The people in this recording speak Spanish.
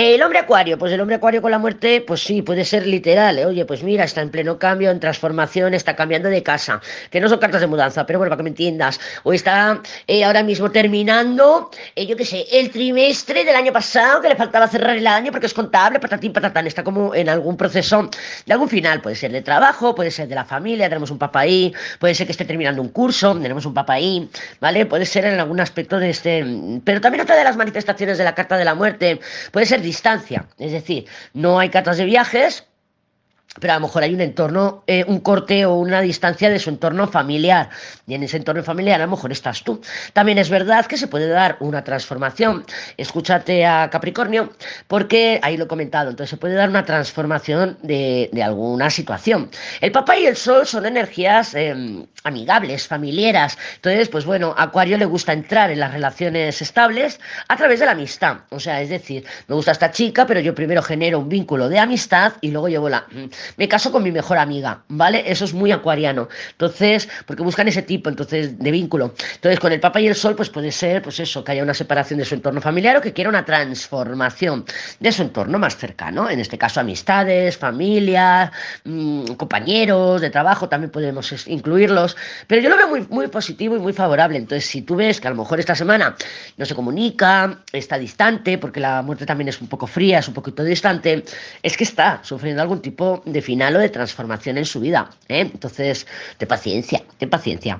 El hombre acuario, pues el hombre acuario con la muerte, pues sí, puede ser literal. ¿eh? Oye, pues mira, está en pleno cambio, en transformación, está cambiando de casa. Que no son cartas de mudanza, pero bueno, para que me entiendas. O está eh, ahora mismo terminando, eh, yo qué sé, el trimestre del año pasado, que le faltaba cerrar el año porque es contable, patatín, patatán. Está como en algún proceso de algún final. Puede ser de trabajo, puede ser de la familia, tenemos un papá ahí, puede ser que esté terminando un curso, tenemos un papá ahí, ¿vale? Puede ser en algún aspecto de este. Pero también otra de las manifestaciones de la carta de la muerte puede ser distancia. Es decir, no hay cartas de viajes, pero a lo mejor hay un entorno, eh, un corte o una distancia de su entorno familiar. Y en ese entorno familiar a lo mejor estás tú. También es verdad que se puede dar una transformación. Escúchate a Capricornio, porque ahí lo he comentado. Entonces se puede dar una transformación de, alguna situación. El Papa y el Sol son energías em, amigables, familiares. Entonces, pues bueno, a Acuario le gusta entrar en las relaciones estables a través de la amistad. O sea, es decir, me gusta esta chica, pero yo primero genero un vínculo de amistad y luego llevo la me caso con mi mejor amiga, ¿vale? Eso es muy acuariano. Entonces, porque buscan ese tipo, entonces, de vínculo. Entonces, con el Papa y el Sol, pues puede ser, pues eso, que haya una separación de su entorno familiar o que quiera una transformación de su entorno más cercano. En este caso, amistades, familia, mm, compañeros de trabajo, también podemos incluirlos. Pero yo lo veo muy, muy positivo y muy favorable. Entonces, si tú ves que a lo mejor esta semana no se comunica, está distante, porque la muerte también es un poco fría, es un poquito distante, es que está sufriendo algún tipo de final o de transformación en su vida. ¿eh? Entonces, de paciencia, de paciencia.